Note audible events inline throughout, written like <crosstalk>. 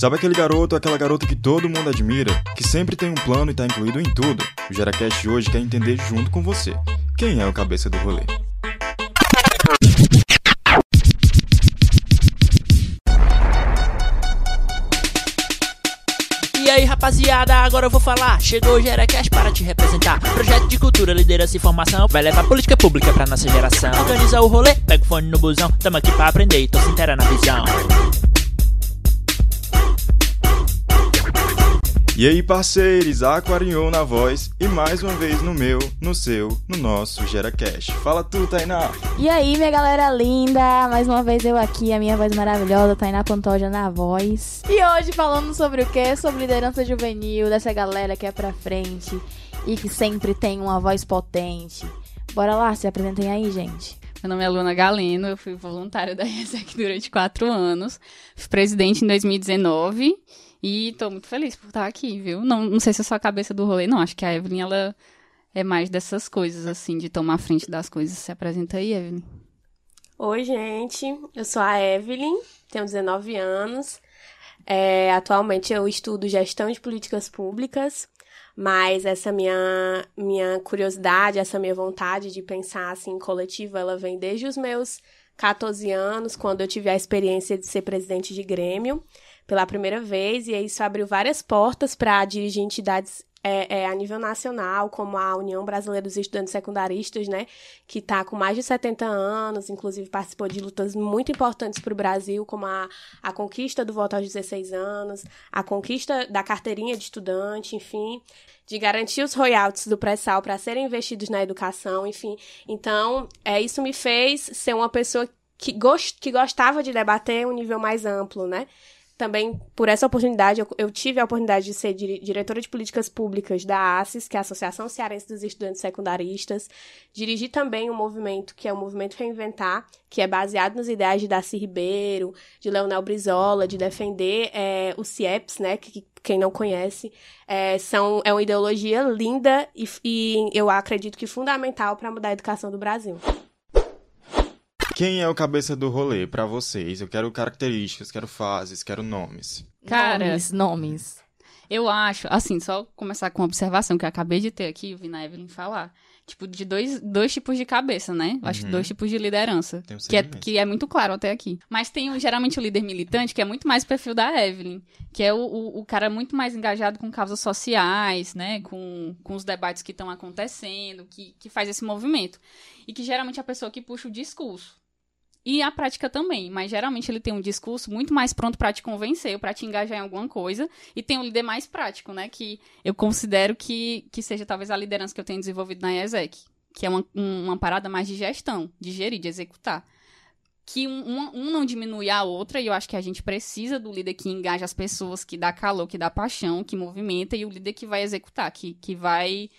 Sabe aquele garoto, aquela garota que todo mundo admira, que sempre tem um plano e tá incluído em tudo? O GeraCast hoje quer entender junto com você. Quem é o cabeça do rolê? E aí rapaziada, agora eu vou falar. Chegou o GeraCast para te representar. Projeto de cultura, liderança e formação. Vai levar política pública pra nossa geração. Organiza o rolê, pega o fone no busão. Tamo aqui pra aprender e tô se inteira na visão. E aí, parceiros, Aquarion na voz e mais uma vez no meu, no seu, no nosso GeraCast. Fala tu, Tainá! E aí, minha galera linda! Mais uma vez eu aqui, a minha voz maravilhosa, Tainá Pantoja na voz. E hoje falando sobre o quê? Sobre liderança juvenil, dessa galera que é pra frente e que sempre tem uma voz potente. Bora lá, se apresentem aí, gente. Meu nome é Luna Galeno, eu fui voluntária da <laughs> ESEC durante quatro anos, fui presidente em 2019 e tô muito feliz por estar aqui, viu? Não, não sei se eu sou a cabeça do rolê, não. Acho que a Evelyn, ela é mais dessas coisas, assim, de tomar frente das coisas. Se apresenta aí, Evelyn. Oi, gente. Eu sou a Evelyn, tenho 19 anos. É, atualmente eu estudo gestão de políticas públicas, mas essa minha, minha curiosidade, essa minha vontade de pensar assim coletivo, ela vem desde os meus 14 anos, quando eu tive a experiência de ser presidente de Grêmio pela primeira vez, e isso abriu várias portas para dirigir entidades é, é, a nível nacional, como a União Brasileira dos Estudantes Secundaristas, né, que está com mais de 70 anos, inclusive participou de lutas muito importantes para o Brasil, como a, a conquista do voto aos 16 anos, a conquista da carteirinha de estudante, enfim, de garantir os royalties do pré-sal para serem investidos na educação, enfim. Então, é, isso me fez ser uma pessoa que, gost, que gostava de debater um nível mais amplo, né? Também por essa oportunidade, eu, eu, tive a oportunidade de ser dire, diretora de políticas públicas da ACES, que é a Associação Cearense dos Estudantes Secundaristas. Dirigi também um movimento que é o Movimento Reinventar, que é baseado nos ideais de Darcy Ribeiro, de Leonel Brizola, de defender é, o CIEPS, né, que, quem não conhece, é, são, é uma ideologia linda e, e eu acredito que fundamental para mudar a educação do Brasil. Quem é o cabeça do rolê para vocês? Eu quero características, quero fases, quero nomes. Cara, nomes, nomes. Eu acho, assim, só começar com uma observação que eu acabei de ter aqui, eu vi na Evelyn falar. Tipo, de dois, dois tipos de cabeça, né? Uhum. Acho que dois tipos de liderança. Um que, é, que é muito claro até aqui. Mas tem geralmente o líder militante, que é muito mais o perfil da Evelyn. Que é o, o, o cara muito mais engajado com causas sociais, né? Com, com os debates que estão acontecendo, que, que faz esse movimento. E que geralmente é a pessoa que puxa o discurso. E a prática também, mas geralmente ele tem um discurso muito mais pronto para te convencer, para te engajar em alguma coisa, e tem um líder mais prático, né, que eu considero que, que seja talvez a liderança que eu tenho desenvolvido na ESEC, que é uma, uma parada mais de gestão, de gerir, de executar. Que um, um, não diminui a outra, e eu acho que a gente precisa do líder que engaja as pessoas, que dá calor, que dá paixão, que movimenta, e o líder que vai executar, que, que vai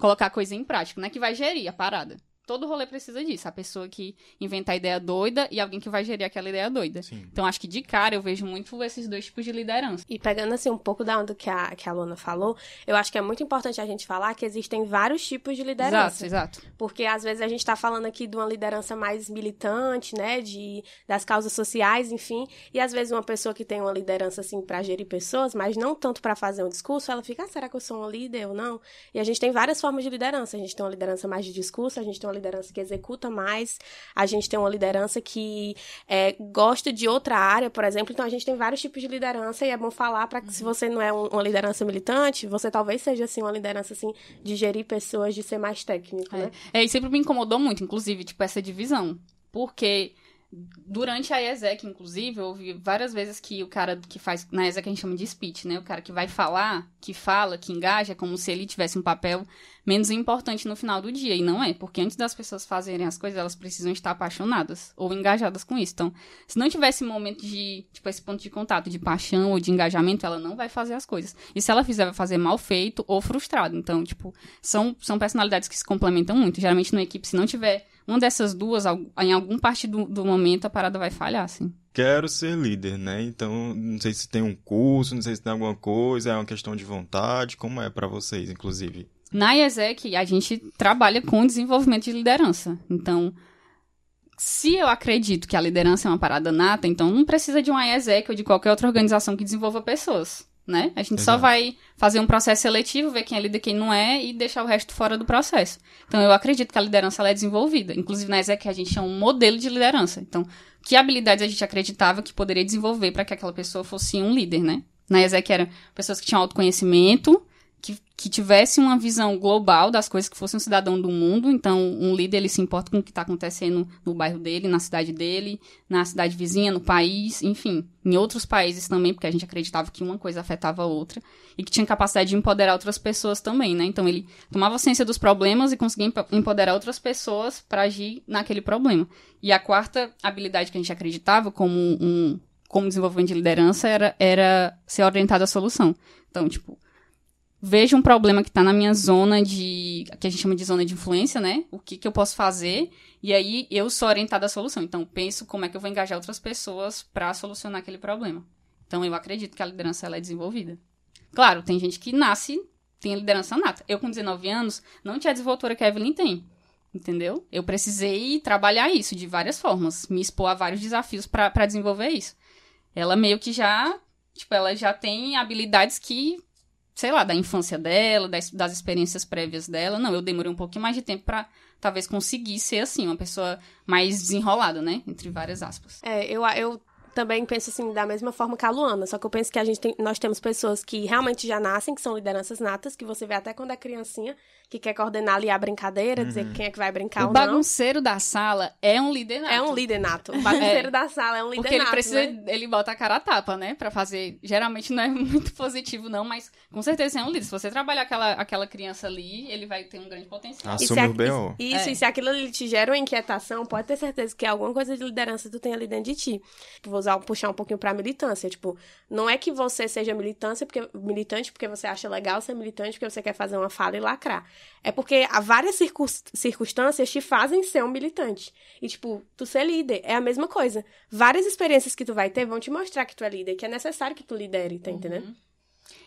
colocar a coisa em prática, né, que vai gerir a parada todo rolê precisa disso. A pessoa que inventa a ideia doida e alguém que vai gerir aquela ideia doida. Sim. Então, acho que de cara eu vejo muito esses dois tipos de liderança. E pegando assim um pouco da onda que a, que a Luna falou, eu acho que é muito importante a gente falar que existem vários tipos de liderança. Exato, exato. Porque às vezes a gente está falando aqui de uma liderança mais militante, né? De, das causas sociais, enfim. E às vezes uma pessoa que tem uma liderança assim para gerir pessoas, mas não tanto para fazer um discurso, ela fica, ah, será que eu sou uma líder ou não? E a gente tem várias formas de liderança. A gente tem uma liderança mais de discurso, a gente tem uma liderança que executa mais, a gente tem uma liderança que é, gosta de outra área, por exemplo. Então a gente tem vários tipos de liderança e é bom falar para que uhum. se você não é um, uma liderança militante, você talvez seja assim uma liderança assim de gerir pessoas, de ser mais técnico, é. né? É, e sempre me incomodou muito, inclusive, tipo essa divisão, porque Durante a ESEC, inclusive, eu ouvi várias vezes que o cara que faz. Na ESEC a gente chama de speech, né? O cara que vai falar, que fala, que engaja, é como se ele tivesse um papel menos importante no final do dia. E não é, porque antes das pessoas fazerem as coisas, elas precisam estar apaixonadas ou engajadas com isso. Então, se não tiver esse momento de, tipo, esse ponto de contato, de paixão ou de engajamento, ela não vai fazer as coisas. E se ela fizer, vai fazer mal feito ou frustrado. Então, tipo, são, são personalidades que se complementam muito. Geralmente, numa equipe, se não tiver uma dessas duas, em algum parte do, do momento, a parada vai falhar, assim. Quero ser líder, né? Então, não sei se tem um curso, não sei se tem alguma coisa, é uma questão de vontade, como é para vocês, inclusive? Na IESEC, a gente trabalha com desenvolvimento de liderança. Então, se eu acredito que a liderança é uma parada nata, então não precisa de um IESEC ou de qualquer outra organização que desenvolva pessoas, né? A gente Exato. só vai fazer um processo seletivo, ver quem é líder e quem não é e deixar o resto fora do processo. Então eu acredito que a liderança ela é desenvolvida. Inclusive na IESEC a gente chama um modelo de liderança. Então, que habilidades a gente acreditava que poderia desenvolver para que aquela pessoa fosse um líder, né? Na IESEC eram pessoas que tinham autoconhecimento, que, tivesse uma visão global das coisas, que fosse um cidadão do mundo. Então, um líder, ele se importa com o que está acontecendo no bairro dele, na cidade dele, na cidade vizinha, no país, enfim, em outros países também, porque a gente acreditava que uma coisa afetava a outra. E que tinha capacidade de empoderar outras pessoas também, né? Então, ele tomava ciência dos problemas e conseguia empoderar outras pessoas para agir naquele problema. E a quarta habilidade que a gente acreditava como um como desenvolvimento de liderança era, era ser orientado à solução. Então, tipo, vejo um problema que está na minha zona de. que a gente chama de zona de influência, né? O que, que eu posso fazer? E aí eu sou orientada à solução. Então, penso como é que eu vou engajar outras pessoas para solucionar aquele problema. Então, eu acredito que a liderança ela é desenvolvida. Claro, tem gente que nasce, tem liderança nata. Eu, com 19 anos, não tinha a desenvoltura que a Evelyn tem. Entendeu? Eu precisei trabalhar isso de várias formas, me expor a vários desafios para desenvolver isso. Ela meio que já, tipo, ela já tem habilidades que sei lá, da infância dela, das, das experiências prévias dela. Não, eu demorei um pouquinho mais de tempo para talvez conseguir ser assim, uma pessoa mais desenrolada, né? Entre várias aspas. É, eu, eu também penso assim, da mesma forma que a Luana, só que eu penso que a gente tem, nós temos pessoas que realmente já nascem, que são lideranças natas, que você vê até quando é criancinha, que quer coordenar ali a brincadeira, uhum. dizer quem é que vai brincar o ou não. <laughs> O bagunceiro da sala é um líder nato. É um líder nato. O bagunceiro é. da sala é um líder Porque nato. Porque ele precisa, né? ele bota a cara a tapa, né? Pra fazer. Geralmente não é <laughs> muito positivo, não, mas com certeza é um líder. Se você trabalhar aquela, aquela criança ali, ele vai ter um grande potencial. Assume o B.O. Isso, é. e se aquilo ali te gera uma inquietação, pode ter certeza que alguma coisa de liderança tu tem ali dentro de ti. Vou usar, puxar um pouquinho pra militância. Tipo, não é que você seja militância porque, militante porque você acha legal ser militante, porque você quer fazer uma fala e lacrar. É porque há várias circunstâncias te fazem ser um militante. E, tipo, tu ser líder é a mesma coisa. Várias experiências que tu vai ter vão te mostrar que tu é líder, que é necessário que tu lidere, tá uhum. entendendo?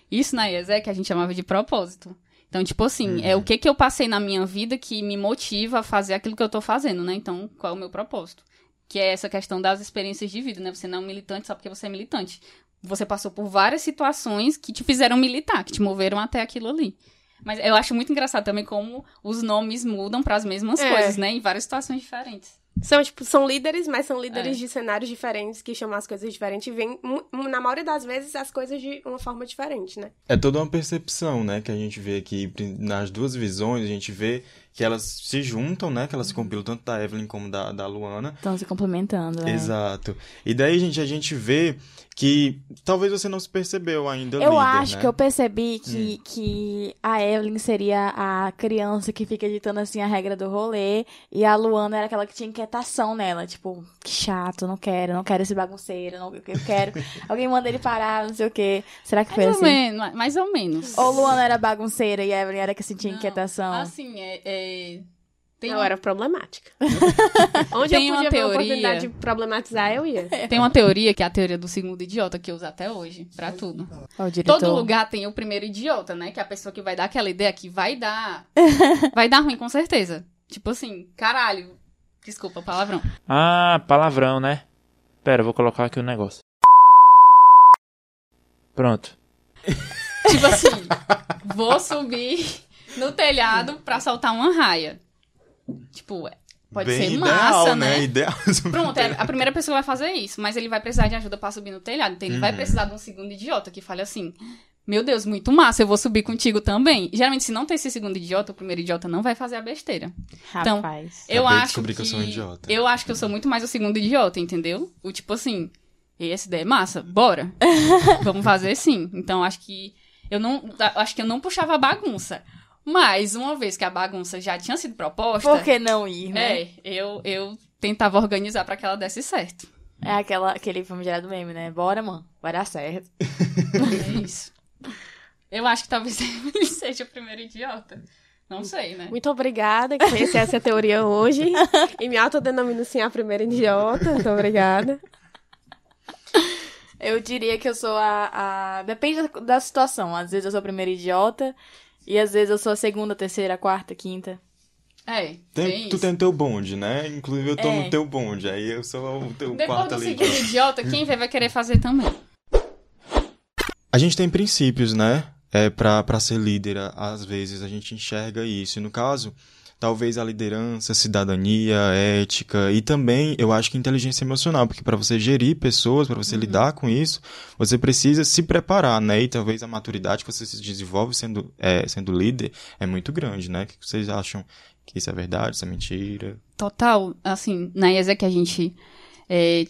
Isso na IES que a gente chamava de propósito. Então, tipo assim, uhum. é o que que eu passei na minha vida que me motiva a fazer aquilo que eu tô fazendo, né? Então, qual é o meu propósito? Que é essa questão das experiências de vida, né? Você não é um militante só porque você é militante. Você passou por várias situações que te fizeram militar, que te moveram até aquilo ali. Mas eu acho muito engraçado também como os nomes mudam para as mesmas é. coisas, né? Em várias situações diferentes. São, tipo, são líderes, mas são líderes é. de cenários diferentes que chamam as coisas diferentes e vêm, na maioria das vezes, as coisas de uma forma diferente, né? É toda uma percepção, né, que a gente vê aqui nas duas visões, a gente vê que elas se juntam, né? Que elas se compilam tanto da Evelyn como da, da Luana. Estão se complementando, né? Exato. E daí, gente, a gente vê que talvez você não se percebeu ainda. Eu líder, acho né? que eu percebi que, hum. que a Evelyn seria a criança que fica ditando assim a regra do rolê e a Luana era aquela que tinha inquietação nela, tipo, que chato, não quero, não quero esse bagunceiro, não, eu quero. <laughs> Alguém manda ele parar, não sei o quê. Será que foi mais assim? Ou menos, mais ou menos. Ou Luana era bagunceira e a Evelyn era que sentia não, inquietação? Assim, é... é tem eu era problemática. <laughs> Onde tem eu podia uma teoria... a oportunidade de problematizar, eu ia. <laughs> Tem uma teoria, que é a teoria do segundo idiota, que eu uso até hoje, pra tudo. Todo lugar tem o primeiro idiota, né? Que é a pessoa que vai dar aquela ideia que vai dar... <laughs> vai dar ruim, com certeza. Tipo assim, caralho. Desculpa, palavrão. Ah, palavrão, né? Pera, eu vou colocar aqui o um negócio. Pronto. tipo assim, vou subir no telhado pra soltar uma raia. Tipo, pode Bem ser ideal, massa, né? né? Ideal. <laughs> Pronto, é a primeira pessoa vai fazer isso, mas ele vai precisar de ajuda para subir no telhado. Então ele uhum. vai precisar de um segundo idiota que fale assim: Meu Deus, muito massa, eu vou subir contigo também. Geralmente, se não tem esse segundo idiota, o primeiro idiota não vai fazer a besteira. Então, Rapaz. Então, eu acho que, que eu sou um idiota. Eu acho que eu sou muito mais o segundo idiota, entendeu? O tipo assim, essa ideia é massa, bora. <laughs> Vamos fazer sim. Então, acho que eu não, acho que eu não puxava bagunça. Mas, uma vez que a bagunça já tinha sido proposta. Por que não ir, né? É, eu, eu tentava organizar para que ela desse certo. É aquela, aquele famigerado meme, né? Bora, mano, vai dar certo. É isso. Eu acho que talvez <laughs> ele seja o primeiro idiota. Não sei, né? Muito obrigada que conheci essa teoria hoje. <laughs> e me autodenomino sim a primeira idiota. Muito obrigada. Eu diria que eu sou a, a. Depende da situação. Às vezes eu sou a primeira idiota. E às vezes eu sou a segunda, terceira, quarta, quinta. É, tem, tu tem o teu bonde, né? Inclusive eu tô é. no teu bonde, aí eu sou o teu Depois quarto ali. Depois do idiota, quem vê vai querer fazer também. A gente tem princípios, né? É, para ser líder, às vezes a gente enxerga isso. E no caso, talvez a liderança, cidadania, ética e também eu acho que inteligência emocional, porque para você gerir pessoas, para você uhum. lidar com isso, você precisa se preparar, né? E talvez a maturidade que você se desenvolve sendo, é, sendo líder é muito grande, né? O que vocês acham que isso é verdade, isso é mentira? Total, assim, na IESA que a gente é,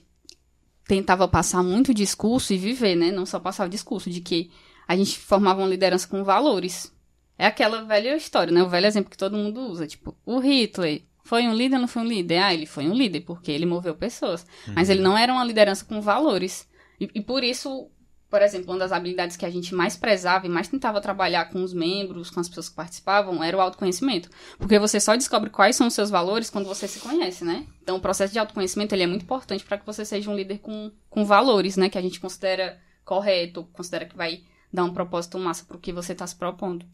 tentava passar muito discurso e viver, né? Não só passar o discurso de que a gente formava uma liderança com valores. É aquela velha história, né? O velho exemplo que todo mundo usa. Tipo, o Hitler foi um líder ou não foi um líder? Ah, ele foi um líder, porque ele moveu pessoas. Uhum. Mas ele não era uma liderança com valores. E, e, por isso, por exemplo, uma das habilidades que a gente mais prezava e mais tentava trabalhar com os membros, com as pessoas que participavam, era o autoconhecimento. Porque você só descobre quais são os seus valores quando você se conhece, né? Então, o processo de autoconhecimento ele é muito importante para que você seja um líder com, com valores, né? Que a gente considera correto, considera que vai dar um propósito massa para o que você está se propondo.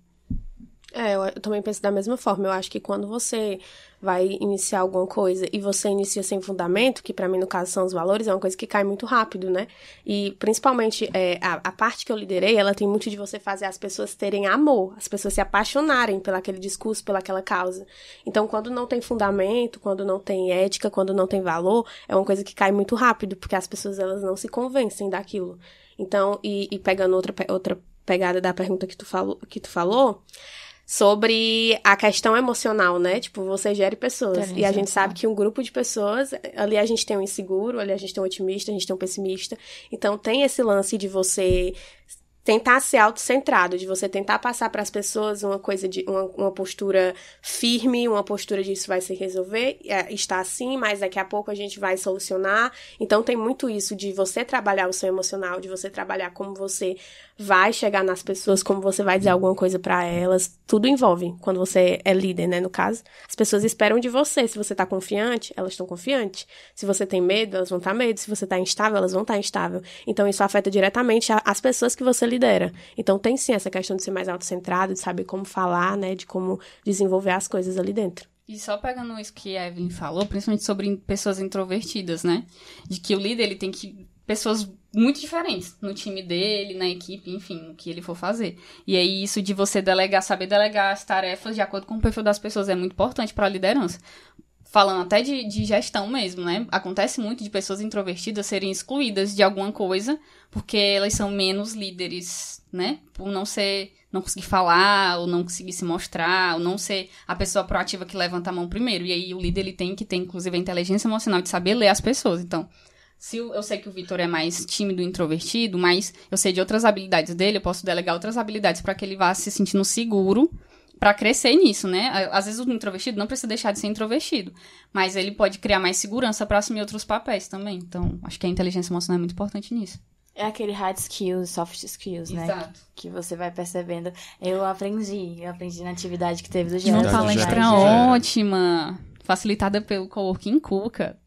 É, eu, também penso da mesma forma. Eu acho que quando você vai iniciar alguma coisa e você inicia sem fundamento, que para mim no caso são os valores, é uma coisa que cai muito rápido, né? E principalmente é, a, a, parte que eu liderei, ela tem muito de você fazer as pessoas terem amor, as pessoas se apaixonarem pelaquele discurso, pelaquela causa. Então, quando não tem fundamento, quando não tem ética, quando não tem valor, é uma coisa que cai muito rápido, porque as pessoas elas não se convencem daquilo. Então, e, e pegando outra, outra pegada da pergunta que tu falou, que tu falou sobre a questão emocional, né? Tipo, você gere pessoas. e a gente sabe que um grupo de pessoas, ali a gente tem um inseguro, ali a gente tem um otimista, a gente tem um pessimista. Então tem esse lance de você tentar ser autocentrado, de você tentar passar para as pessoas uma coisa de uma, uma, postura firme, uma postura de isso vai se resolver, é, está assim, mas daqui a pouco a gente vai solucionar. Então tem muito isso de você trabalhar o seu emocional, de você trabalhar como você vai chegar nas pessoas, como você vai dizer alguma coisa para elas, tudo envolve quando você é líder, né, no caso. As pessoas esperam de você, se você tá confiante, elas estão confiantes. Se você tem medo, elas vão estar tá medo, se você tá instável, elas vão estar tá instável. Então isso afeta diretamente as pessoas que você lidera. Então tem sim essa questão de ser mais autocentrado, de saber como falar, né, de como desenvolver as coisas ali dentro. E só pegando isso que a Evelyn falou, principalmente sobre pessoas introvertidas, né? De que o líder ele tem que pessoas muito diferentes no time dele, na equipe, enfim, o que ele for fazer. E aí isso de você delegar, saber delegar as tarefas de acordo com o perfil das pessoas é muito importante para a liderança. Falando até de, de gestão mesmo, né? Acontece muito de pessoas introvertidas serem excluídas de alguma coisa porque elas são menos líderes, né? Por não ser, não conseguir falar, ou não conseguir se mostrar, ou não ser a pessoa proativa que levanta a mão primeiro. E aí o líder ele tem que ter, inclusive, a inteligência emocional de saber ler as pessoas. Então, se eu, eu sei que o Vitor é mais tímido e introvertido, mas eu sei de outras habilidades dele, eu posso delegar outras habilidades para que ele vá se sentindo seguro para crescer nisso, né? Às vezes o introvertido não precisa deixar de ser introvertido, mas ele pode criar mais segurança para assumir outros papéis também. Então, acho que a inteligência emocional é muito importante nisso. É aquele hard skills, soft skills, né? Exato. Que você vai percebendo. Eu aprendi, eu aprendi na atividade que teve do Gerard. Uma palestra ótima, facilitada pelo Coworking Cuca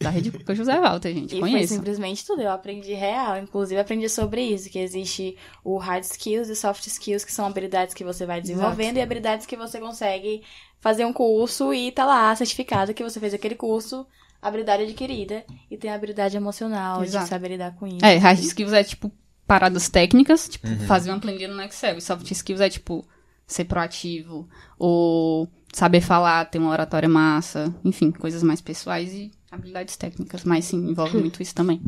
da Rede Pública José Walter, gente. E Conheço. foi simplesmente tudo. Eu aprendi real. Inclusive, aprendi sobre isso, que existe o hard skills e soft skills, que são habilidades que você vai desenvolvendo Exato. e habilidades que você consegue fazer um curso e tá lá, certificado que você fez aquele curso, habilidade adquirida. E tem a habilidade emocional Exato. de saber lidar com isso. É, hard skills é tipo paradas técnicas, tipo, uhum. fazer uma planilha no Excel. E soft skills é tipo ser proativo, ou saber falar, ter uma oratória massa, enfim, coisas mais pessoais e habilidades técnicas, mas sim, envolve muito isso também.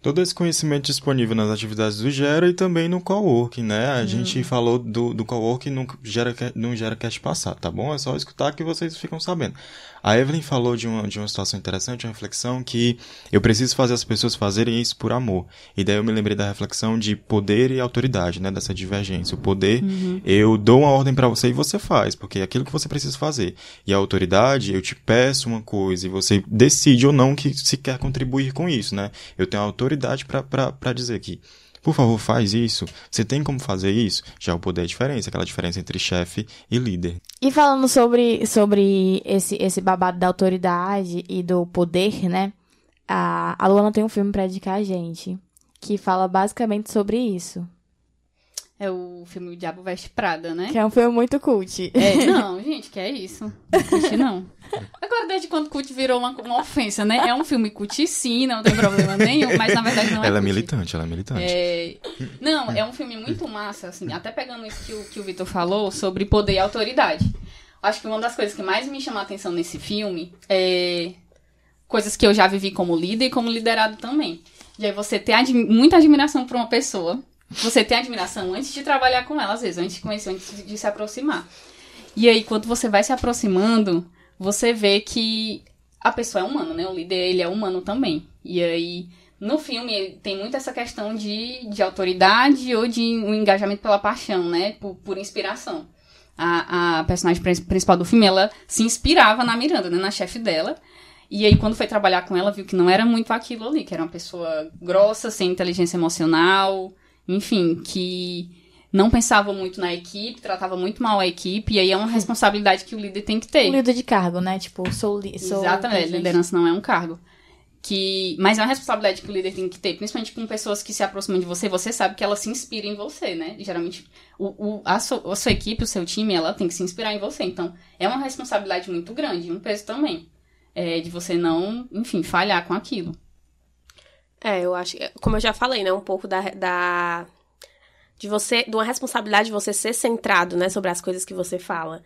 Todo esse conhecimento disponível nas atividades do Gera e também no coworking, né? A hum. gente falou do, do coworking no Gera, no Gera Cast passado, tá bom? É só escutar que vocês ficam sabendo. A Evelyn falou de uma, de uma situação interessante, uma reflexão que eu preciso fazer as pessoas fazerem isso por amor. E daí eu me lembrei da reflexão de poder e autoridade, né? Dessa divergência. O poder, uhum. eu dou uma ordem para você e você faz, porque é aquilo que você precisa fazer. E a autoridade, eu te peço uma coisa e você decide ou não que se quer contribuir com isso, né? Eu tenho autoridade para dizer que por favor, faz isso. Você tem como fazer isso? Já o poder é diferença, aquela diferença entre chefe e líder. E falando sobre, sobre esse, esse babado da autoridade e do poder, né? A, a Luana tem um filme pra indicar a gente, que fala basicamente sobre isso. É o filme O Diabo Veste Prada, né? Que é um filme muito cult. É, <laughs> não, gente, que é isso. Não cult não. Agora, desde quando cult virou uma, uma ofensa, né? É um filme cult sim, não tem problema nenhum, mas na verdade não é Ela é militante, ela é militante. É... Não, é um filme muito massa, assim, até pegando isso que o, que o Vitor falou sobre poder e autoridade. Acho que uma das coisas que mais me chamou a atenção nesse filme é coisas que eu já vivi como líder e como liderado também. E aí você ter admi muita admiração por uma pessoa, você ter admiração antes de trabalhar com ela, às vezes, antes de conhecer, antes de se aproximar. E aí, quando você vai se aproximando, você vê que a pessoa é humana, né? O líder, ele é humano também. E aí, no filme, tem muito essa questão de, de autoridade ou de um engajamento pela paixão, né? Por, por inspiração. A, a personagem principal do filme, ela se inspirava na Miranda, né? Na chefe dela. E aí, quando foi trabalhar com ela, viu que não era muito aquilo ali, que era uma pessoa grossa, sem inteligência emocional, enfim, que não pensava muito na equipe, tratava muito mal a equipe, e aí é uma responsabilidade que o líder tem que ter. Um líder de cargo, né? Tipo, sou, sou Exatamente, liderança não é um cargo. Que, mas é uma responsabilidade que o líder tem que ter, principalmente com pessoas que se aproximam de você, você sabe que ela se inspira em você, né? E, geralmente, o, o, a, so, a sua equipe, o seu time, ela tem que se inspirar em você. Então, é uma responsabilidade muito grande, um peso também é, de você não, enfim, falhar com aquilo. É, eu acho, como eu já falei, né, um pouco da, da de você, de uma responsabilidade de você ser centrado, né, sobre as coisas que você fala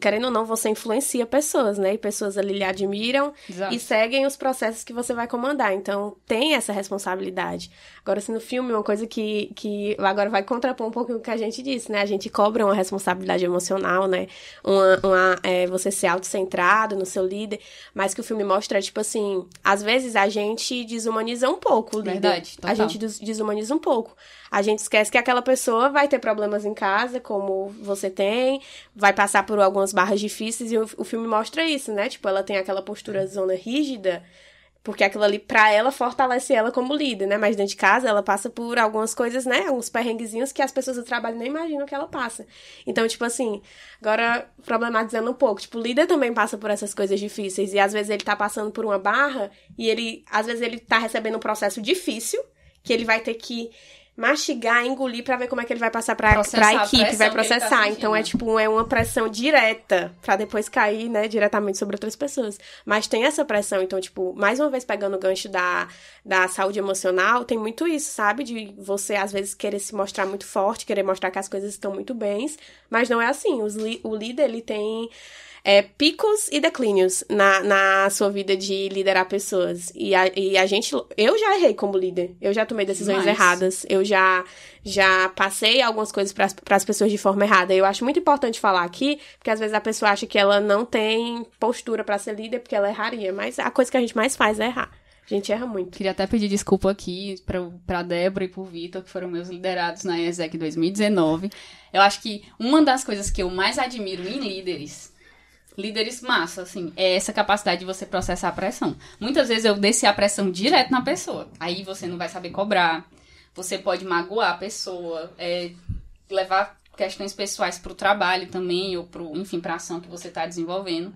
querendo ou não, você influencia pessoas, né? E pessoas ali lhe admiram Exato. e seguem os processos que você vai comandar. Então, tem essa responsabilidade. Agora, assim, no filme, uma coisa que, que agora vai contrapor um pouco o que a gente disse, né? A gente cobra uma responsabilidade emocional, né? Uma, uma é, você ser autocentrado no seu líder, mas que o filme mostra, tipo assim, às vezes a gente desumaniza um pouco o líder. Verdade, total. A gente desumaniza um pouco. A gente esquece que aquela pessoa vai ter problemas em casa, como você tem, vai passar por algumas barras difíceis, e o, o filme mostra isso, né? Tipo, ela tem aquela postura zona rígida, porque aquilo ali, pra ela, fortalece ela como líder, né? Mas dentro de casa, ela passa por algumas coisas, né? Alguns perrenguezinhos que as pessoas do trabalho nem imaginam que ela passa. Então, tipo assim, agora problematizando um pouco. Tipo, o líder também passa por essas coisas difíceis. E às vezes ele tá passando por uma barra e ele, às vezes ele tá recebendo um processo difícil, que ele vai ter que mastigar, engolir para ver como é que ele vai passar pra, pra equipe, vai tá processar. Tá então é tipo, é uma pressão direta para depois cair, né, diretamente sobre outras pessoas. Mas tem essa pressão, então, tipo, mais uma vez pegando o gancho da, da saúde emocional, tem muito isso, sabe? De você, às vezes, querer se mostrar muito forte, querer mostrar que as coisas estão muito bens, mas não é assim. Os, o líder, ele tem é, picos e declínios na, na sua vida de liderar pessoas. E a, e a gente. Eu já errei como líder. Eu já tomei decisões erradas. Eu já, já passei algumas coisas para as pessoas de forma errada. Eu acho muito importante falar aqui, porque às vezes a pessoa acha que ela não tem postura para ser líder porque ela erraria. Mas a coisa que a gente mais faz é errar. A gente erra muito. Queria até pedir desculpa aqui pra, pra Débora e pro Vitor, que foram meus liderados na ESEC 2019. Eu acho que uma das coisas que eu mais admiro em líderes líderes massa, assim, é essa capacidade de você processar a pressão. Muitas vezes eu desci a pressão direto na pessoa. Aí você não vai saber cobrar. Você pode magoar a pessoa, é, levar questões pessoais para o trabalho também, ou pro, enfim, para a ação que você está desenvolvendo.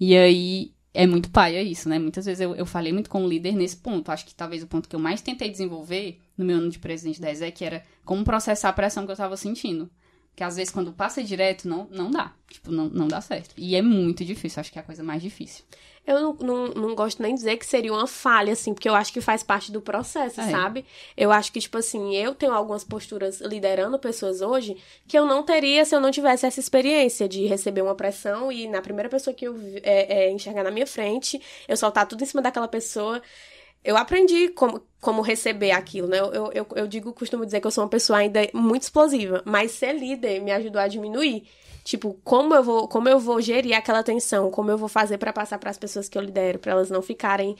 E aí é muito paia isso, né? Muitas vezes eu, eu falei muito com o líder nesse ponto. Acho que talvez o ponto que eu mais tentei desenvolver no meu ano de presidente da ESEC era como processar a pressão que eu estava sentindo. Que às vezes quando passa direto, não, não dá. Tipo, não, não dá certo. E é muito difícil, acho que é a coisa mais difícil. Eu não, não, não gosto nem de dizer que seria uma falha, assim, porque eu acho que faz parte do processo, é. sabe? Eu acho que, tipo assim, eu tenho algumas posturas liderando pessoas hoje que eu não teria se eu não tivesse essa experiência de receber uma pressão e na primeira pessoa que eu é, é, enxergar na minha frente, eu soltar tudo em cima daquela pessoa eu aprendi como, como receber aquilo, né? Eu, eu, eu digo, costumo dizer que eu sou uma pessoa ainda muito explosiva, mas ser líder me ajudou a diminuir. Tipo, como eu vou, como eu vou gerir aquela tensão, como eu vou fazer para passar para as pessoas que eu lidero, para elas não ficarem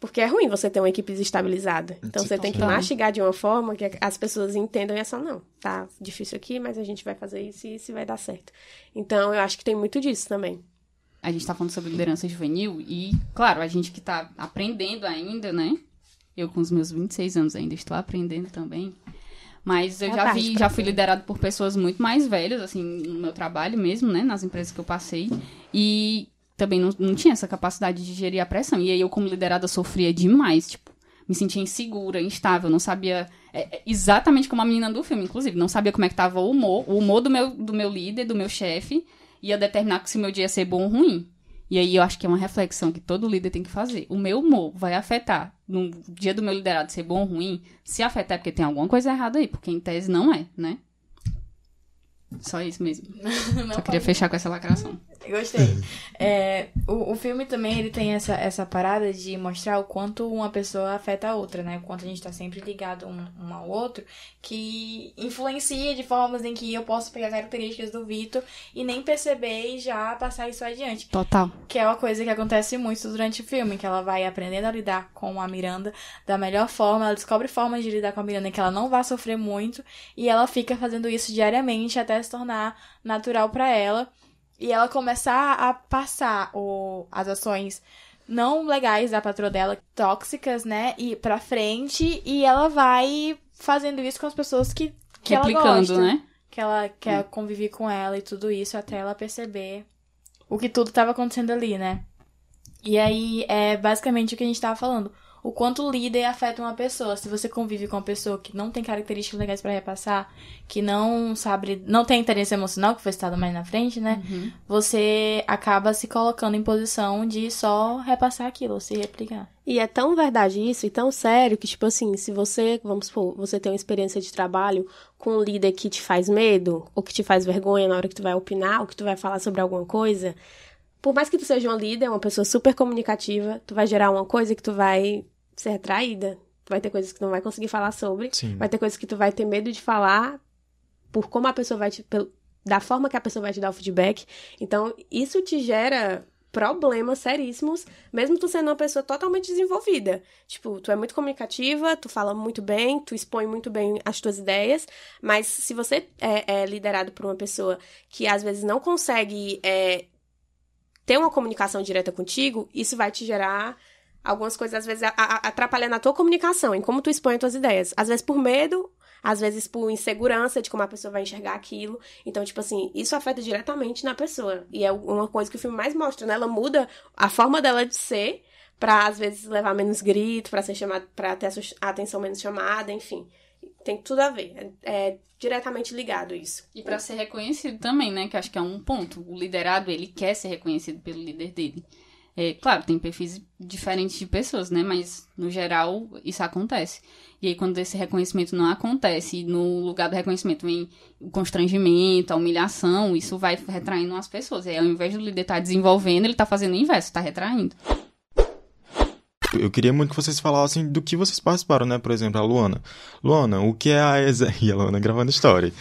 porque é ruim você ter uma equipe desestabilizada. Então você tem que mastigar de uma forma que as pessoas entendam e é só não. Tá difícil aqui, mas a gente vai fazer isso e isso vai dar certo. Então eu acho que tem muito disso também a gente tá falando sobre liderança juvenil e, claro, a gente que tá aprendendo ainda, né? Eu com os meus 26 anos ainda estou aprendendo também. Mas eu é já vi, já fui liderado por pessoas muito mais velhas, assim, no meu trabalho mesmo, né? Nas empresas que eu passei. E também não, não tinha essa capacidade de gerir a pressão. E aí eu, como liderada, sofria demais, tipo, me sentia insegura, instável, não sabia é, é, exatamente como a menina do filme, inclusive, não sabia como é que tava o humor, o humor do meu, do meu líder, do meu chefe, ia determinar se o meu dia ia ser bom ou ruim. E aí eu acho que é uma reflexão que todo líder tem que fazer. O meu humor vai afetar no dia do meu liderado ser bom ou ruim? Se afetar é porque tem alguma coisa errada aí, porque em tese não é, né? Só isso mesmo. <laughs> Só queria fechar com essa lacração. Gostei. <laughs> É, o, o filme também ele tem essa, essa parada de mostrar o quanto uma pessoa afeta a outra, né? O quanto a gente tá sempre ligado um, um ao outro, que influencia de formas em que eu posso pegar características do Vitor e nem perceber e já passar isso adiante. Total. Que é uma coisa que acontece muito durante o filme, que ela vai aprendendo a lidar com a Miranda da melhor forma, ela descobre formas de lidar com a Miranda que ela não vai sofrer muito e ela fica fazendo isso diariamente até se tornar natural para ela e ela começar a passar o, as ações não legais da patroa dela, tóxicas, né? E pra frente. E ela vai fazendo isso com as pessoas que, que ela gosta. né? Que ela quer hum. conviver com ela e tudo isso até ela perceber o que tudo estava acontecendo ali, né? E aí é basicamente o que a gente tava falando o quanto o líder afeta uma pessoa. Se você convive com uma pessoa que não tem características legais para repassar, que não sabe, não tem interesse emocional, que foi citado mais na frente, né? Uhum. Você acaba se colocando em posição de só repassar aquilo, ou se replicar. E é tão verdade isso e tão sério que, tipo assim, se você, vamos supor, você tem uma experiência de trabalho com um líder que te faz medo, ou que te faz vergonha na hora que tu vai opinar, ou que tu vai falar sobre alguma coisa, por mais que tu seja uma líder, uma pessoa super comunicativa, tu vai gerar uma coisa que tu vai ser retraída. Tu vai ter coisas que tu não vai conseguir falar sobre. Sim. Vai ter coisas que tu vai ter medo de falar por como a pessoa vai te. da forma que a pessoa vai te dar o feedback. Então, isso te gera problemas seríssimos, mesmo tu sendo uma pessoa totalmente desenvolvida. Tipo, tu é muito comunicativa, tu fala muito bem, tu expõe muito bem as tuas ideias, mas se você é, é liderado por uma pessoa que às vezes não consegue é, ter uma comunicação direta contigo, isso vai te gerar algumas coisas, às vezes, atrapalhando a tua comunicação, em como tu expõe as tuas ideias. Às vezes por medo, às vezes por insegurança de como a pessoa vai enxergar aquilo. Então, tipo assim, isso afeta diretamente na pessoa. E é uma coisa que o filme mais mostra, né? Ela muda a forma dela de ser para às vezes levar menos grito, para ser chamado, para ter a atenção menos chamada, enfim. Tem tudo a ver. É, é diretamente ligado isso. E para ser reconhecido também, né? Que acho que é um ponto. O liderado, ele quer ser reconhecido pelo líder dele. É, claro, tem perfis diferentes de pessoas, né? Mas, no geral, isso acontece. E aí, quando esse reconhecimento não acontece, e no lugar do reconhecimento vem o constrangimento, a humilhação, isso vai retraindo as pessoas. E aí, ao invés do líder estar tá desenvolvendo, ele está fazendo o inverso, está retraindo. Eu queria muito que vocês falassem do que vocês participaram, né? Por exemplo, a Luana. Luana, o que é a ESEC? <laughs> E a Luana gravando história.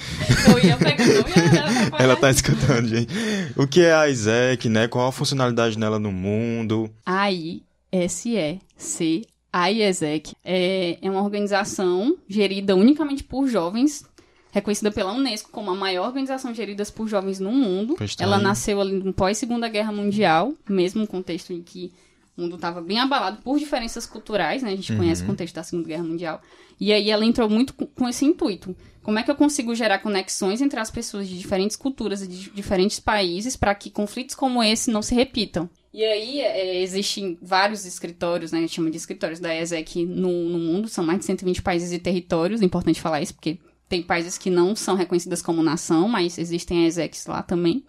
Eu ia pegar, eu ia <laughs> Ela tá escutando, gente. O que é a ISEC, né? Qual a funcionalidade dela no mundo? A I-S-E-C a IESEC é, é uma organização gerida unicamente por jovens, reconhecida pela Unesco como a maior organização gerida por jovens no mundo. Tá Ela nasceu ali no pós-Segunda Guerra Mundial, mesmo contexto em que o mundo estava bem abalado por diferenças culturais, né? A gente uhum. conhece o contexto da Segunda Guerra Mundial. E aí ela entrou muito com esse intuito. Como é que eu consigo gerar conexões entre as pessoas de diferentes culturas e de diferentes países para que conflitos como esse não se repitam? E aí é, existem vários escritórios, né? A gente chama de escritórios da ESEC no, no mundo. São mais de 120 países e territórios. É importante falar isso, porque tem países que não são reconhecidas como nação, mas existem ESECs lá também.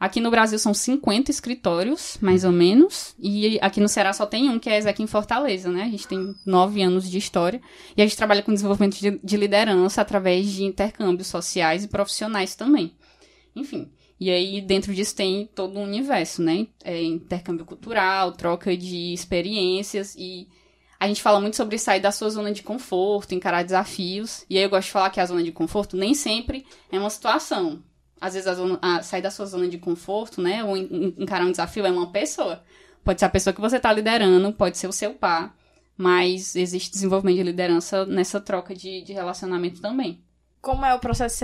Aqui no Brasil são 50 escritórios, mais ou menos. E aqui no Ceará só tem um, que é esse aqui em Fortaleza, né? A gente tem nove anos de história. E a gente trabalha com desenvolvimento de, de liderança através de intercâmbios sociais e profissionais também. Enfim. E aí, dentro disso, tem todo um universo, né? É, intercâmbio cultural, troca de experiências e a gente fala muito sobre sair da sua zona de conforto, encarar desafios. E aí eu gosto de falar que a zona de conforto nem sempre é uma situação às vezes, a zona, a, sair da sua zona de conforto, né? Ou encarar um desafio é uma pessoa. Pode ser a pessoa que você está liderando, pode ser o seu par, mas existe desenvolvimento de liderança nessa troca de, de relacionamento também. Como é o processo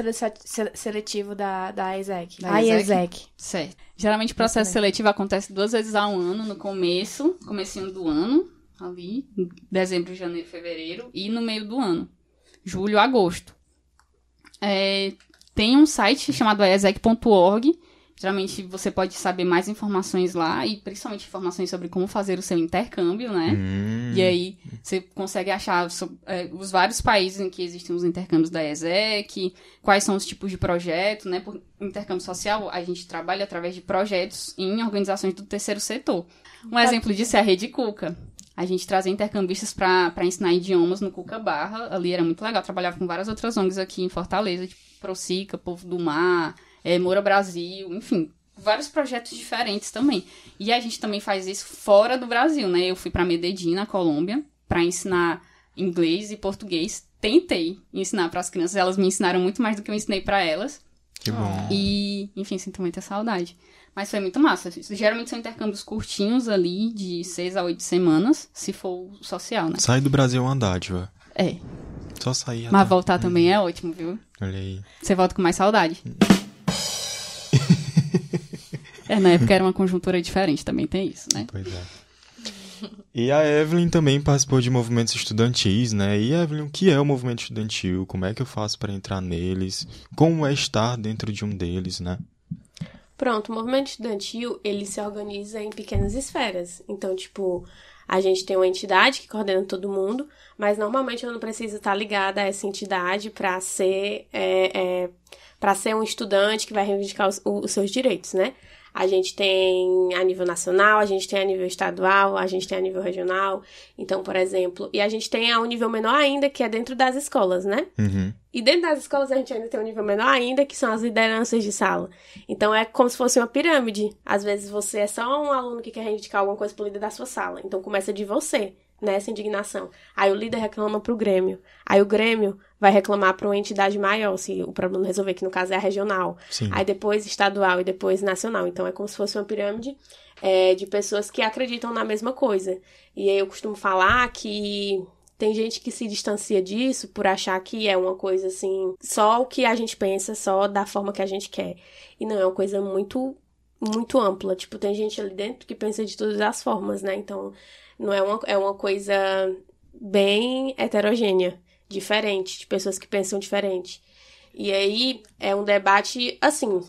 seletivo da, da ISEC? Da ISEC? Certo. Geralmente o processo seletivo acontece duas vezes ao ano, no começo, comecinho do ano, ali, dezembro, janeiro, fevereiro, e no meio do ano, julho, agosto. É, tem um site chamado exec.org Geralmente você pode saber mais informações lá e principalmente informações sobre como fazer o seu intercâmbio, né? Hum. E aí você consegue achar é, os vários países em que existem os intercâmbios da ESEC, quais são os tipos de projeto, né? Por intercâmbio social, a gente trabalha através de projetos em organizações do terceiro setor. Um exemplo disso é a Rede Cuca. A gente trazia intercambistas para ensinar idiomas no Cuca Barra. Ali era muito legal. Trabalhava com várias outras ONGs aqui em Fortaleza, tipo Procica, Povo do Mar, é, Moura Brasil, enfim, vários projetos diferentes também. E a gente também faz isso fora do Brasil, né? Eu fui para Medellín, na Colômbia, para ensinar inglês e português. Tentei ensinar para as crianças, elas me ensinaram muito mais do que eu ensinei para elas. Que bom. E, enfim, sinto muita saudade. Mas foi muito massa. Geralmente são intercâmbios curtinhos ali, de seis a oito semanas, se for social, né? Sai do Brasil uma dádiva. É. Só sair. Mas voltar também é ótimo, viu? Olha aí. Você volta com mais saudade. <laughs> é, na época era uma conjuntura diferente, também tem isso, né? Pois é. E a Evelyn também participou de movimentos estudantis, né? E Evelyn, o que é o movimento estudantil? Como é que eu faço para entrar neles? Como é estar dentro de um deles, né? Pronto, o movimento estudantil, ele se organiza em pequenas esferas. Então, tipo, a gente tem uma entidade que coordena todo mundo, mas normalmente eu não preciso estar ligada a essa entidade para ser é, é, para ser um estudante que vai reivindicar os, os seus direitos, né? A gente tem a nível nacional, a gente tem a nível estadual, a gente tem a nível regional. Então, por exemplo, e a gente tem a um nível menor ainda, que é dentro das escolas, né? Uhum. E dentro das escolas a gente ainda tem um nível menor ainda, que são as lideranças de sala. Então é como se fosse uma pirâmide. Às vezes você é só um aluno que quer reivindicar alguma coisa pro líder da sua sala. Então começa de você nessa indignação. Aí o líder reclama pro Grêmio. Aí o Grêmio vai reclamar para uma entidade maior, se o problema resolver, que no caso é a regional. Sim. Aí depois estadual e depois nacional. Então é como se fosse uma pirâmide é, de pessoas que acreditam na mesma coisa. E aí eu costumo falar que tem gente que se distancia disso por achar que é uma coisa assim, só o que a gente pensa, só da forma que a gente quer. E não, é uma coisa muito muito ampla. Tipo, tem gente ali dentro que pensa de todas as formas, né? Então, não é uma, é uma coisa bem heterogênea, diferente, de pessoas que pensam diferente. E aí é um debate, assim,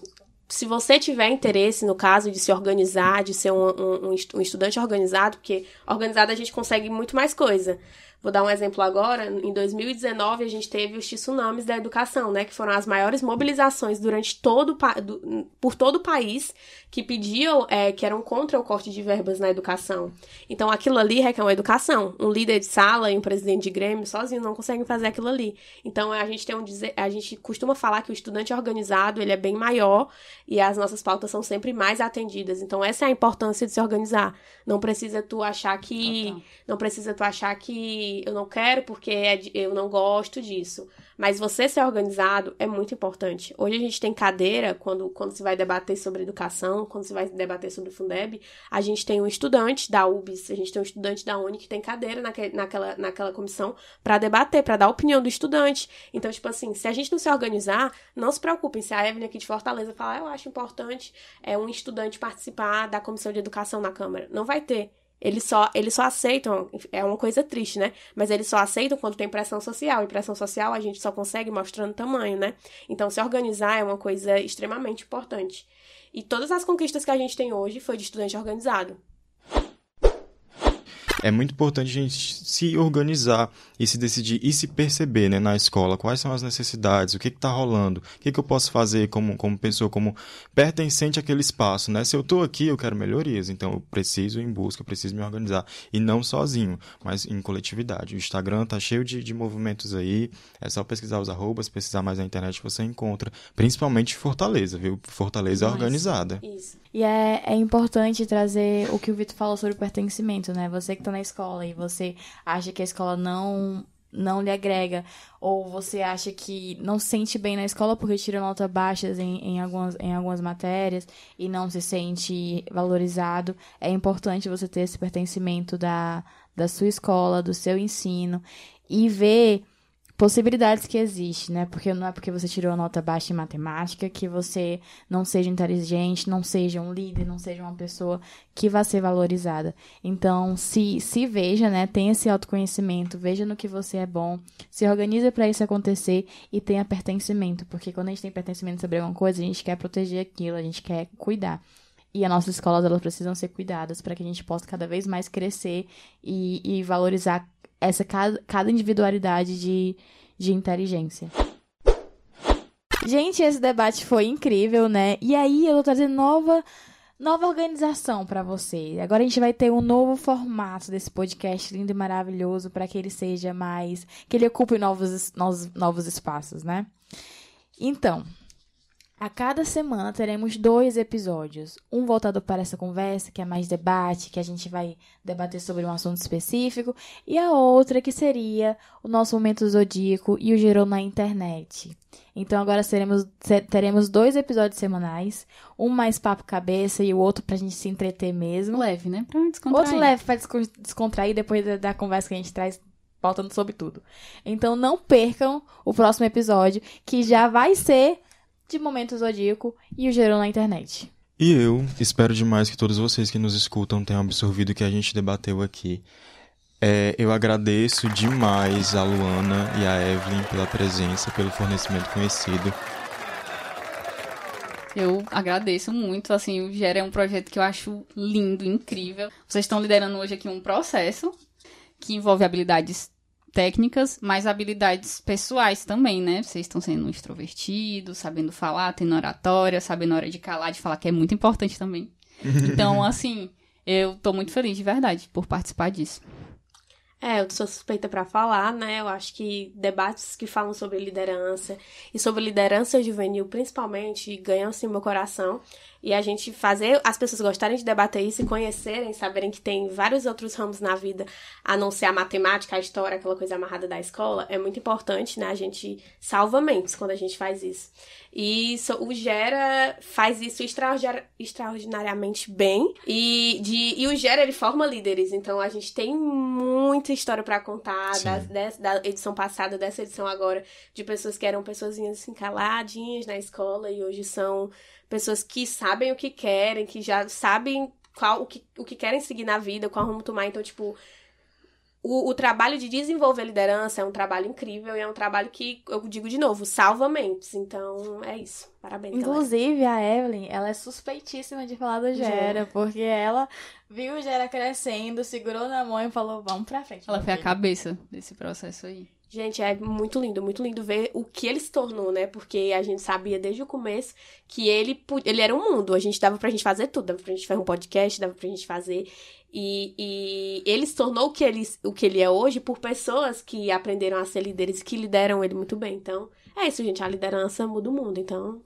se você tiver interesse, no caso, de se organizar, de ser um, um, um estudante organizado, porque organizado a gente consegue muito mais coisa. Vou dar um exemplo agora. Em 2019, a gente teve os tsunamis da educação, né? Que foram as maiores mobilizações durante todo do, por todo o país que pediam, é, que eram contra o corte de verbas na educação. Então, aquilo ali requer uma educação. Um líder de sala e um presidente de grêmio sozinho não conseguem fazer aquilo ali. Então, a gente tem um a gente costuma falar que o estudante organizado, ele é bem maior e as nossas pautas são sempre mais atendidas. Então, essa é a importância de se organizar. Não precisa tu achar que não precisa tu achar que eu não quero porque é eu não gosto disso. Mas você ser organizado é muito importante. Hoje a gente tem cadeira, quando, quando se vai debater sobre educação, quando se vai debater sobre o Fundeb, a gente tem um estudante da UBS, a gente tem um estudante da Uni que tem cadeira naque, naquela, naquela comissão para debater, para dar a opinião do estudante. Então, tipo assim, se a gente não se organizar, não se preocupem. Se a Evelyn aqui de Fortaleza falar, ah, eu acho importante é um estudante participar da comissão de educação na Câmara. Não vai ter. Eles só, eles só aceitam, é uma coisa triste, né? Mas eles só aceitam quando tem pressão social. E pressão social a gente só consegue mostrando tamanho, né? Então, se organizar é uma coisa extremamente importante. E todas as conquistas que a gente tem hoje foi de estudante organizado é muito importante a gente se organizar e se decidir e se perceber né, na escola quais são as necessidades, o que está rolando, o que, que eu posso fazer como, como pessoa, como pertencente àquele espaço. Né? Se eu estou aqui, eu quero melhorias, então eu preciso ir em busca, eu preciso me organizar. E não sozinho, mas em coletividade. O Instagram tá cheio de, de movimentos aí, é só pesquisar os arrobas, pesquisar mais na internet, você encontra. Principalmente Fortaleza, viu? Fortaleza é organizada. Isso. E é, é importante trazer o que o Vitor falou sobre o pertencimento, né? Você que está na escola e você acha que a escola não não lhe agrega, ou você acha que não se sente bem na escola porque tira notas baixas em, em, algumas, em algumas matérias e não se sente valorizado, é importante você ter esse pertencimento da, da sua escola, do seu ensino, e ver possibilidades que existem, né? Porque não é porque você tirou nota baixa em matemática que você não seja inteligente, não seja um líder, não seja uma pessoa que vai ser valorizada. Então, se, se veja, né? Tenha esse autoconhecimento, veja no que você é bom, se organize para isso acontecer e tenha pertencimento, porque quando a gente tem pertencimento sobre alguma coisa, a gente quer proteger aquilo, a gente quer cuidar. E as nossas escolas elas precisam ser cuidadas para que a gente possa cada vez mais crescer e, e valorizar essa cada, cada individualidade de, de inteligência. Gente, esse debate foi incrível, né? E aí eu tô trazendo nova nova organização para você. Agora a gente vai ter um novo formato desse podcast lindo e maravilhoso para que ele seja mais que ele ocupe novos novos, novos espaços, né? Então, a cada semana teremos dois episódios. Um voltado para essa conversa, que é mais debate, que a gente vai debater sobre um assunto específico, e a outra que seria o nosso momento zodíaco e o gerou na internet. Então agora seremos, teremos dois episódios semanais, um mais papo cabeça e o outro pra gente se entreter mesmo. Leve, né? Pra descontrair. Outro leve pra descontrair depois da, da conversa que a gente traz faltando sobre tudo. Então não percam o próximo episódio, que já vai ser de Momento Zodíaco e o Gerou na internet. E eu espero demais que todos vocês que nos escutam tenham absorvido o que a gente debateu aqui. É, eu agradeço demais a Luana e a Evelyn pela presença, pelo fornecimento conhecido. Eu agradeço muito, assim, o Gera é um projeto que eu acho lindo, incrível. Vocês estão liderando hoje aqui um processo que envolve habilidades técnicas, mas habilidades pessoais também, né? Vocês estão sendo extrovertidos, sabendo falar, tendo oratória, sabendo a hora de calar, de falar, que é muito importante também. <laughs> Então, assim, eu tô muito feliz de verdade por participar disso. É, eu sou suspeita para falar, né? Eu acho que debates que falam sobre liderança e sobre liderança juvenil, principalmente, ganham sim meu coração. E a gente fazer as pessoas gostarem de debater isso e conhecerem, saberem que tem vários outros ramos na vida, a não ser a matemática, a história, aquela coisa amarrada da escola, é muito importante, né? A gente salva mentes quando a gente faz isso. E isso, o Gera faz isso extraordinariamente bem. E, de, e o Gera, ele forma líderes. Então, a gente tem muita história para contar da, da, edição passada, dessa edição agora, de pessoas que eram pessoas assim, caladinhas na escola e hoje são pessoas que sabem o que querem, que já sabem qual o que, o que querem seguir na vida, qual rumo tomar. Então, tipo, o, o, trabalho de desenvolver liderança é um trabalho incrível e é um trabalho que, eu digo de novo, salva mentes. Então, é isso. Parabéns, Inclusive, galera. a Evelyn, ela é suspeitíssima de falar do Gera, porque ela viu o Gera crescendo, segurou na mão e falou, vamos pra frente. Ela foi filho. a cabeça desse processo aí. Gente, é muito lindo, muito lindo ver o que ele se tornou, né? Porque a gente sabia desde o começo que ele, ele era um mundo. A gente dava pra gente fazer tudo. Dava pra gente fazer um podcast, dava pra gente fazer. E, e ele se tornou o que, ele, o que ele é hoje por pessoas que aprenderam a ser líderes e que lideram ele muito bem. Então, é isso, gente. A liderança muda o mundo. Então,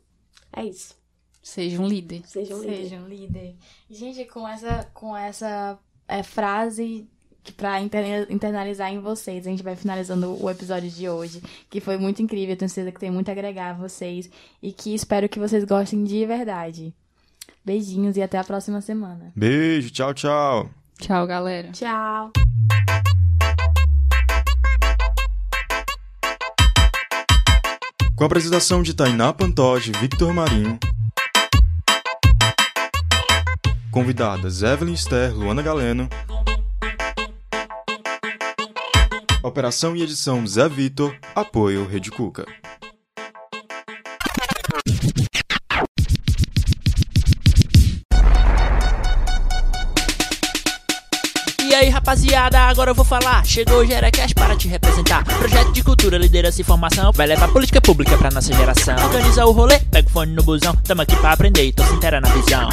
é isso. Seja um líder. Seja um líder. Seja um líder. Gente, com essa, com essa é, frase para internalizar em vocês. A gente vai finalizando o episódio de hoje, que foi muito incrível. Eu tenho certeza que tem muito a agregar a vocês e que espero que vocês gostem de verdade. Beijinhos e até a próxima semana. Beijo, tchau, tchau. Tchau, galera. Tchau. Com a apresentação de Tainá Pantoja e Victor Marinho. Convidadas Evelyn Ster, Luana Galeno. Operação e edição Zé Vitor. Apoio Rede Cuca. E aí rapaziada, agora eu vou falar. Chegou o Gerecast para te representar. Projeto de cultura, liderança e informação. Vai levar política pública pra nossa geração. Organiza o rolê, pega o fone no busão. Tamo aqui pra aprender e tô se inteira na visão.